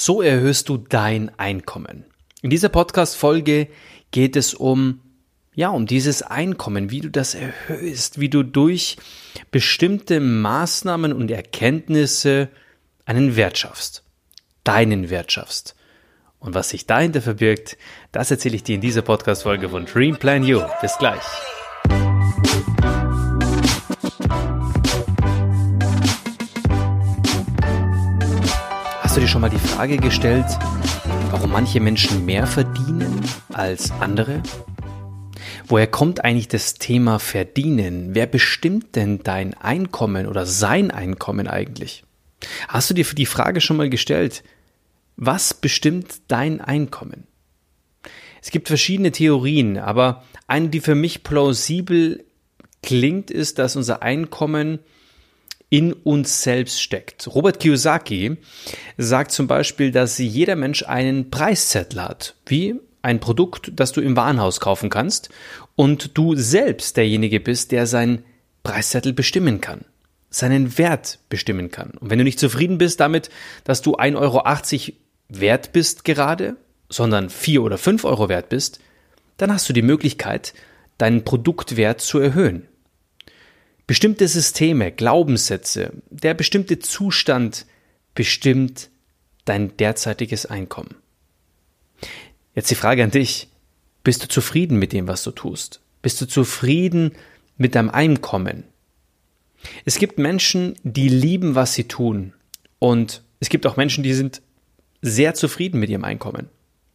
So erhöhst du dein Einkommen. In dieser Podcast-Folge geht es um, ja, um dieses Einkommen, wie du das erhöhst, wie du durch bestimmte Maßnahmen und Erkenntnisse einen Wert schaffst. Deinen Wert schaffst. Und was sich dahinter verbirgt, das erzähle ich dir in dieser Podcast-Folge von Dream Plan You. Bis gleich. Schon mal die Frage gestellt, warum manche Menschen mehr verdienen als andere? Woher kommt eigentlich das Thema Verdienen? Wer bestimmt denn dein Einkommen oder sein Einkommen eigentlich? Hast du dir die Frage schon mal gestellt, was bestimmt dein Einkommen? Es gibt verschiedene Theorien, aber eine, die für mich plausibel klingt, ist, dass unser Einkommen in uns selbst steckt. Robert Kiyosaki sagt zum Beispiel, dass jeder Mensch einen Preiszettel hat, wie ein Produkt, das du im Warenhaus kaufen kannst und du selbst derjenige bist, der seinen Preiszettel bestimmen kann, seinen Wert bestimmen kann. Und wenn du nicht zufrieden bist damit, dass du 1,80 Euro wert bist gerade, sondern 4 oder 5 Euro wert bist, dann hast du die Möglichkeit, deinen Produktwert zu erhöhen. Bestimmte Systeme, Glaubenssätze, der bestimmte Zustand bestimmt dein derzeitiges Einkommen. Jetzt die Frage an dich. Bist du zufrieden mit dem, was du tust? Bist du zufrieden mit deinem Einkommen? Es gibt Menschen, die lieben, was sie tun. Und es gibt auch Menschen, die sind sehr zufrieden mit ihrem Einkommen.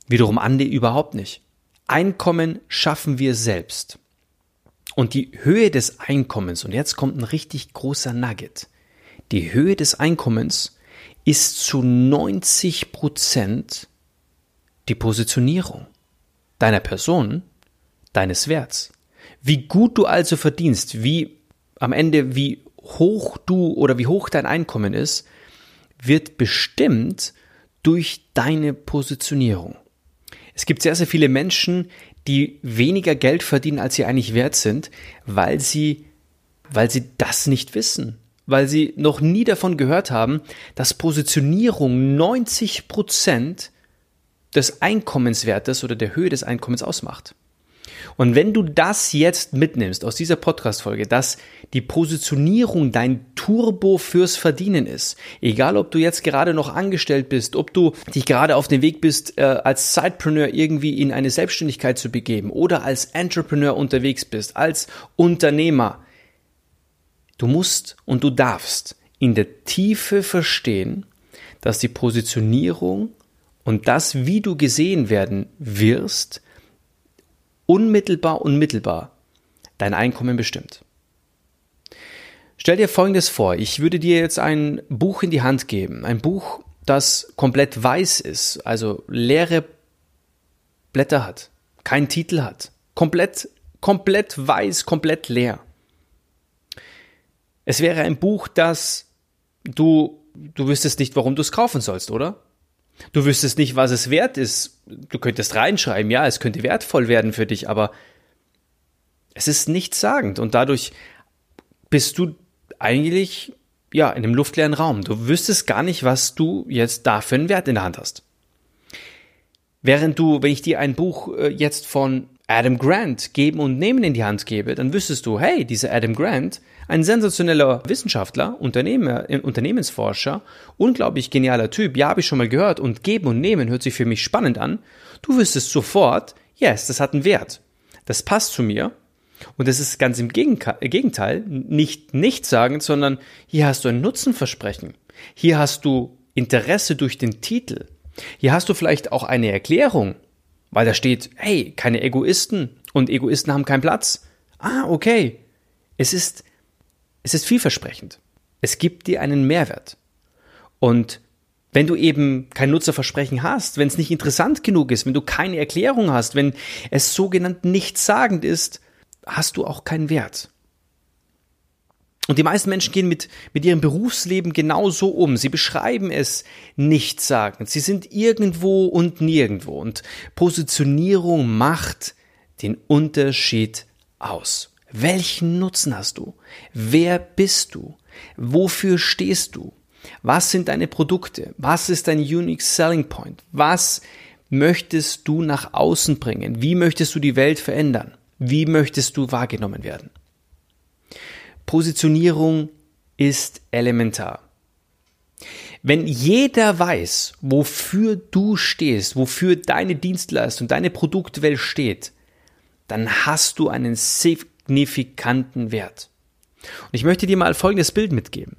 Wiederum andere überhaupt nicht. Einkommen schaffen wir selbst. Und die Höhe des Einkommens, und jetzt kommt ein richtig großer Nugget, die Höhe des Einkommens ist zu 90 Prozent die Positionierung deiner Person, deines Werts. Wie gut du also verdienst, wie am Ende, wie hoch du oder wie hoch dein Einkommen ist, wird bestimmt durch deine Positionierung. Es gibt sehr, sehr viele Menschen, die weniger Geld verdienen, als sie eigentlich wert sind, weil sie, weil sie das nicht wissen. Weil sie noch nie davon gehört haben, dass Positionierung 90 Prozent des Einkommenswertes oder der Höhe des Einkommens ausmacht. Und wenn du das jetzt mitnimmst aus dieser Podcast-Folge, dass die Positionierung dein Turbo fürs Verdienen ist, egal ob du jetzt gerade noch angestellt bist, ob du dich gerade auf dem Weg bist, äh, als Sidepreneur irgendwie in eine Selbstständigkeit zu begeben oder als Entrepreneur unterwegs bist, als Unternehmer, du musst und du darfst in der Tiefe verstehen, dass die Positionierung und das, wie du gesehen werden wirst, unmittelbar und mittelbar dein Einkommen bestimmt. Stell dir Folgendes vor, ich würde dir jetzt ein Buch in die Hand geben, ein Buch, das komplett weiß ist, also leere Blätter hat, keinen Titel hat, komplett, komplett weiß, komplett leer. Es wäre ein Buch, das du, du wüsstest nicht, warum du es kaufen sollst, oder? Du wüsstest nicht, was es wert ist. Du könntest reinschreiben, ja, es könnte wertvoll werden für dich, aber es ist nichtssagend und dadurch bist du eigentlich ja in einem luftleeren Raum. Du wüsstest gar nicht, was du jetzt da für einen Wert in der Hand hast. Während du, wenn ich dir ein Buch äh, jetzt von Adam Grant geben und nehmen in die Hand gebe, dann wüsstest du, hey, dieser Adam Grant, ein sensationeller Wissenschaftler, Unternehmer, äh, Unternehmensforscher, unglaublich genialer Typ, ja, habe ich schon mal gehört und geben und nehmen hört sich für mich spannend an. Du wüsstest sofort, yes, das hat einen Wert. Das passt zu mir. Und das ist ganz im Gegenteil, nicht nichtssagend, sondern hier hast du ein Nutzenversprechen. Hier hast du Interesse durch den Titel. Hier hast du vielleicht auch eine Erklärung, weil da steht, hey, keine Egoisten und Egoisten haben keinen Platz. Ah, okay. Es ist es ist vielversprechend. Es gibt dir einen Mehrwert. Und wenn du eben kein Nutzerversprechen hast, wenn es nicht interessant genug ist, wenn du keine Erklärung hast, wenn es sogenannt nichtssagend ist, hast du auch keinen Wert. Und die meisten Menschen gehen mit, mit ihrem Berufsleben genauso um. Sie beschreiben es nichtssagend. Sie sind irgendwo und nirgendwo. Und Positionierung macht den Unterschied aus. Welchen Nutzen hast du? Wer bist du? Wofür stehst du? Was sind deine Produkte? Was ist dein Unique Selling Point? Was möchtest du nach außen bringen? Wie möchtest du die Welt verändern? Wie möchtest du wahrgenommen werden? Positionierung ist elementar. Wenn jeder weiß, wofür du stehst, wofür deine Dienstleistung, deine Produktwelt steht, dann hast du einen signifikanten Wert. Und ich möchte dir mal folgendes Bild mitgeben.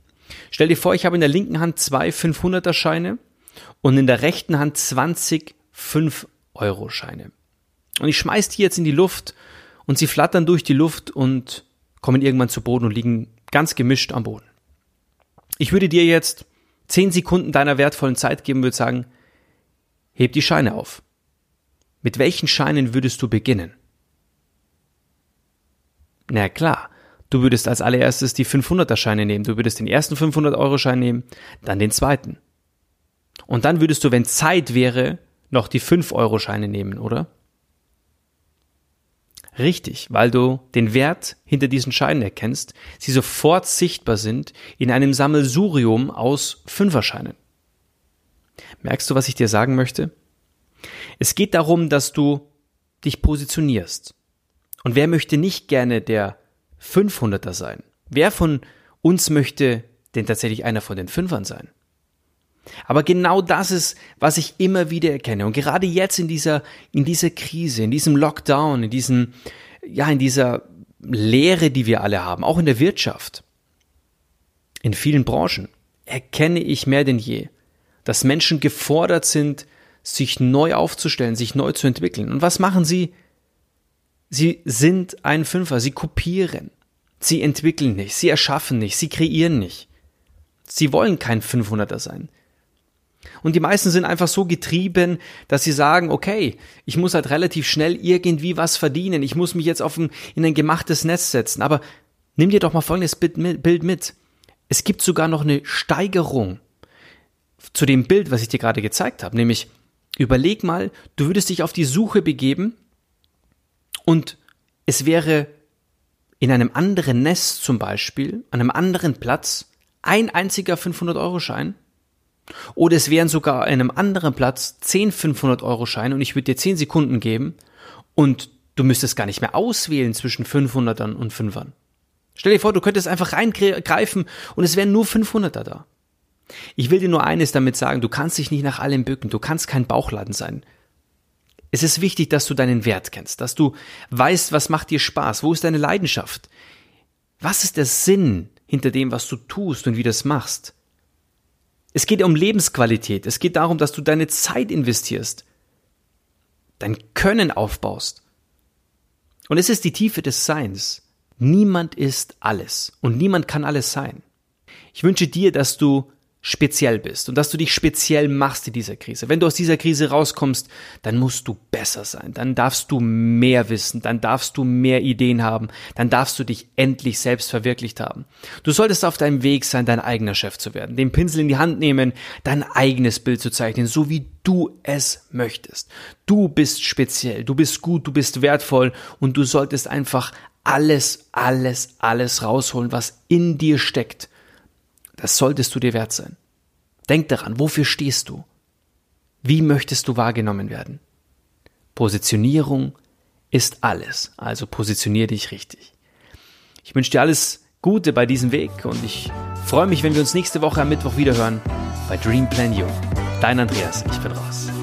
Stell dir vor, ich habe in der linken Hand zwei 500er Scheine und in der rechten Hand 20 5-Euro-Scheine. Und ich schmeiß die jetzt in die Luft und sie flattern durch die Luft und kommen irgendwann zu Boden und liegen ganz gemischt am Boden. Ich würde dir jetzt 10 Sekunden deiner wertvollen Zeit geben, würde sagen, heb die Scheine auf. Mit welchen Scheinen würdest du beginnen? Na klar, du würdest als allererstes die 500er Scheine nehmen. Du würdest den ersten 500 Euro Schein nehmen, dann den zweiten. Und dann würdest du, wenn Zeit wäre, noch die 5-Euro-Scheine nehmen, oder? Richtig, weil du den Wert hinter diesen Scheinen erkennst, sie sofort sichtbar sind in einem Sammelsurium aus Fünferscheinen. Merkst du, was ich dir sagen möchte? Es geht darum, dass du dich positionierst. Und wer möchte nicht gerne der 500er sein? Wer von uns möchte denn tatsächlich einer von den Fünfern sein? Aber genau das ist, was ich immer wieder erkenne. Und gerade jetzt in dieser, in dieser Krise, in diesem Lockdown, in diesem, ja, in dieser Lehre, die wir alle haben, auch in der Wirtschaft, in vielen Branchen, erkenne ich mehr denn je, dass Menschen gefordert sind, sich neu aufzustellen, sich neu zu entwickeln. Und was machen sie? Sie sind ein Fünfer, sie kopieren. Sie entwickeln nicht, sie erschaffen nicht, sie kreieren nicht. Sie wollen kein 500er sein. Und die meisten sind einfach so getrieben, dass sie sagen, okay, ich muss halt relativ schnell irgendwie was verdienen. Ich muss mich jetzt auf ein, in ein gemachtes Netz setzen. Aber nimm dir doch mal folgendes Bild mit. Es gibt sogar noch eine Steigerung zu dem Bild, was ich dir gerade gezeigt habe. Nämlich, überleg mal, du würdest dich auf die Suche begeben und es wäre in einem anderen Nest zum Beispiel, an einem anderen Platz, ein einziger 500-Euro-Schein oder es wären sogar an einem anderen Platz 10 500-Euro-Scheine und ich würde dir 10 Sekunden geben und du müsstest gar nicht mehr auswählen zwischen 500ern und 5ern. Stell dir vor, du könntest einfach reingreifen und es wären nur 500er da. Ich will dir nur eines damit sagen, du kannst dich nicht nach allem bücken, du kannst kein Bauchladen sein. Es ist wichtig, dass du deinen Wert kennst, dass du weißt, was macht dir Spaß, wo ist deine Leidenschaft, was ist der Sinn hinter dem, was du tust und wie du das machst. Es geht um Lebensqualität. Es geht darum, dass du deine Zeit investierst, dein Können aufbaust. Und es ist die Tiefe des Seins. Niemand ist alles und niemand kann alles sein. Ich wünsche dir, dass du speziell bist und dass du dich speziell machst in dieser Krise. Wenn du aus dieser Krise rauskommst, dann musst du besser sein, dann darfst du mehr wissen, dann darfst du mehr Ideen haben, dann darfst du dich endlich selbst verwirklicht haben. Du solltest auf deinem Weg sein, dein eigener Chef zu werden, den Pinsel in die Hand nehmen, dein eigenes Bild zu zeichnen, so wie du es möchtest. Du bist speziell, du bist gut, du bist wertvoll. Und du solltest einfach alles, alles, alles rausholen, was in dir steckt das solltest du dir wert sein. Denk daran, wofür stehst du? Wie möchtest du wahrgenommen werden? Positionierung ist alles, also positionier dich richtig. Ich wünsche dir alles Gute bei diesem Weg und ich freue mich, wenn wir uns nächste Woche am Mittwoch wieder hören bei Dream Plan You. Dein Andreas, ich bin raus.